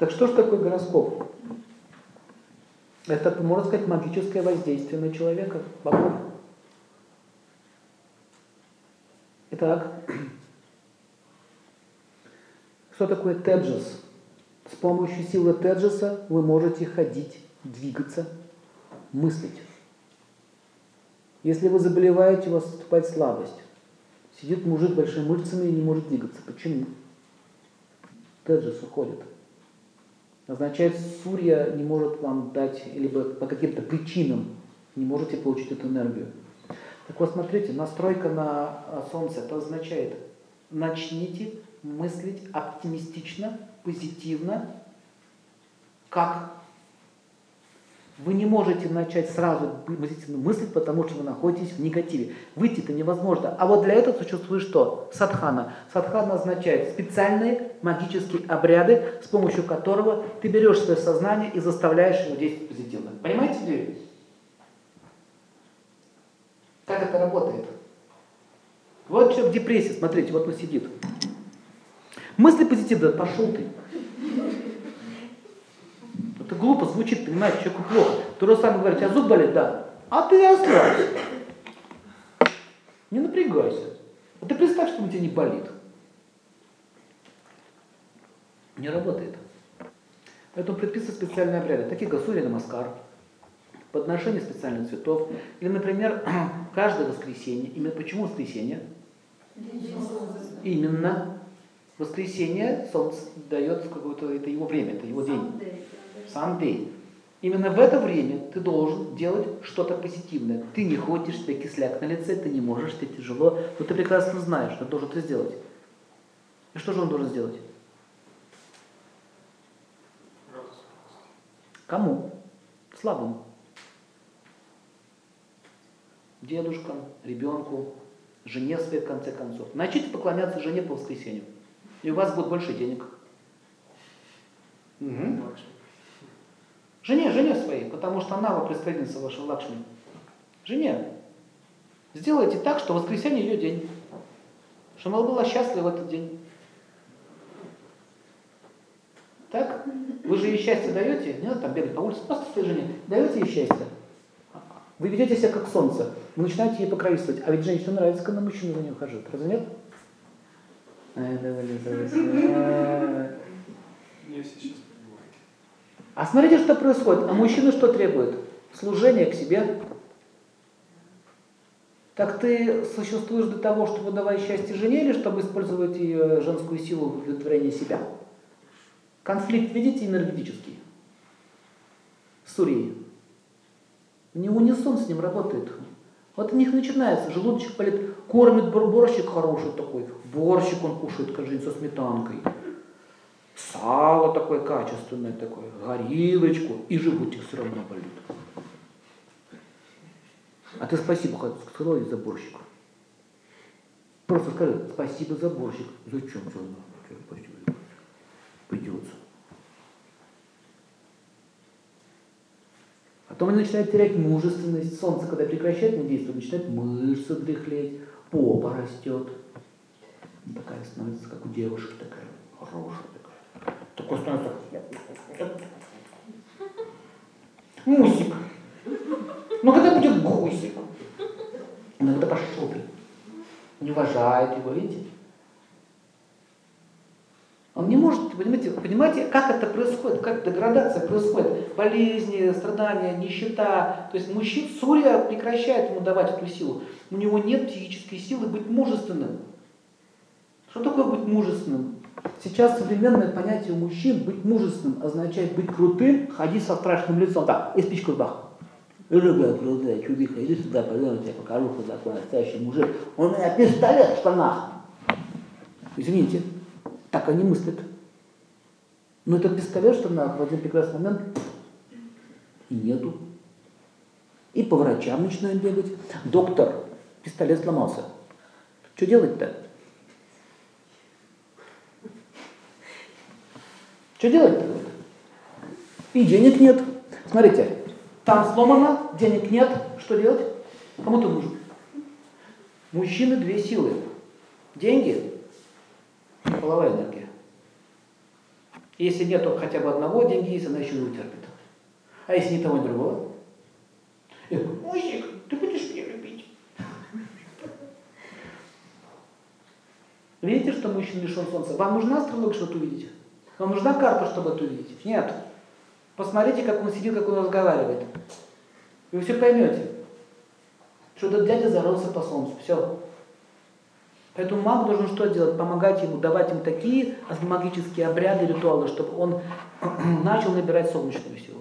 Так что же такое гороскоп? Это, можно сказать, магическое воздействие на человека, богов. Итак, что такое теджес? С помощью силы теджеса вы можете ходить, двигаться, мыслить. Если вы заболеваете, у вас наступает слабость. Сидит мужик большими мышцами и не может двигаться. Почему? Теджес уходит. Означает, Сурья не может вам дать, либо по каким-то причинам не можете получить эту энергию. Так вот, смотрите, настройка на а, Солнце, это означает, начните мыслить оптимистично, позитивно, как вы не можете начать сразу мыслить, потому что вы находитесь в негативе. Выйти-то невозможно. А вот для этого существует что? Садхана. Садхана означает специальные магические обряды, с помощью которого ты берешь свое сознание и заставляешь его действовать позитивно. Понимаете ли? Как это работает? Вот человек в депрессии, смотрите, вот он сидит. Мысли позитивно, пошел ты. Глупо звучит, понимаете, человеку плохо. То же самое говорить, а зуб болит, да. А ты расслабься. Не напрягайся. А ты представь, что у тебя не болит. Не работает. Поэтому предписывают специальные обряды, такие как Сурья Намаскар, подношение специальных цветов. Или, например, каждое воскресенье. Именно почему воскресенье? Именно воскресенье солнце дает какое-то, это его время, это его день. Sunday. Именно в это время ты должен делать что-то позитивное. Ты не ходишь, у тебя кисляк на лице, ты не можешь, тебе тяжело, но ты прекрасно знаешь, что должен это сделать. И что же он должен сделать? Кому? Слабому. Дедушкам, ребенку, жене своей в конце концов. Начните поклоняться жене по воскресенью. И у вас будет больше денег. Угу. Жене, жене своей, потому что она представительница вашего Лакшми. Жене. Сделайте так, что воскресенье ее день. Чтобы она была счастлива в этот день. Так? Вы же ей счастье даете, не надо там бегать по улице, просто своей жене. Даете ей счастье. Вы ведете себя как солнце. Вы начинаете ей покровительствовать. А ведь женщине нравится, когда мужчина за нее ухаживает. Разве нет? А смотрите, что происходит. А мужчина что требует? Служение к себе. Так ты существуешь для того, чтобы давать счастье жене или чтобы использовать ее женскую силу в удовлетворении себя? Конфликт, видите, энергетический. С Сурией. Не унисон с ним работает. Вот у них начинается, желудочек болит, кормит борщик хороший такой, борщик он кушает, как со сметанкой сало такое качественное, такое, горилочку, и животик все равно болит. А ты спасибо сказал за борщик. Просто скажи, спасибо за борщик. Зачем? Спасибо. Потом они начинают терять мужественность. Солнце, когда прекращает на действие, начинает мышцы дряхлеть, попа растет. Такая становится, как у девушки такая хорошая такой становится. Мусик. Ну когда будет гусик? Ну когда пошел. Не уважает его, видите? Он не может, понимаете, понимаете, как это происходит, как деградация происходит, болезни, страдания, нищета. То есть мужчина, Сурья прекращает ему давать эту силу. У него нет психической силы быть мужественным. Что такое быть мужественным? Сейчас современное понятие у мужчин быть мужественным означает быть крутым, ходить со страшным лицом. Так, и спичку бах. Любая крутая чудиха, иди сюда, пойдем, я тебе покажу, кто такой настоящий мужик. Он у меня пистолет в штанах. Извините, так они мыслят. Но этот пистолет в один прекрасный момент и нету. И по врачам начинают бегать. Доктор, пистолет сломался. Что делать-то? Что делать-то? И денег нет. Смотрите, там сломано, денег нет. Что делать? Кому ты нужен? Мужчины две силы. Деньги, половая энергия. Если нет хотя бы одного, деньги есть, она еще не утерпит. А если ни того, ни другого? Мужик, ты будешь меня любить? Видите, что мужчина лишен солнца? Вам нужна астрология, чтобы это увидеть? Вам нужна карта, чтобы это увидеть? Нет. Посмотрите, как он сидит, как он разговаривает. И вы все поймете, что этот дядя зарылся по солнцу. Все. Поэтому маг должен что делать? Помогать ему, давать ему такие магические обряды, ритуалы, чтобы он начал набирать солнечную силу.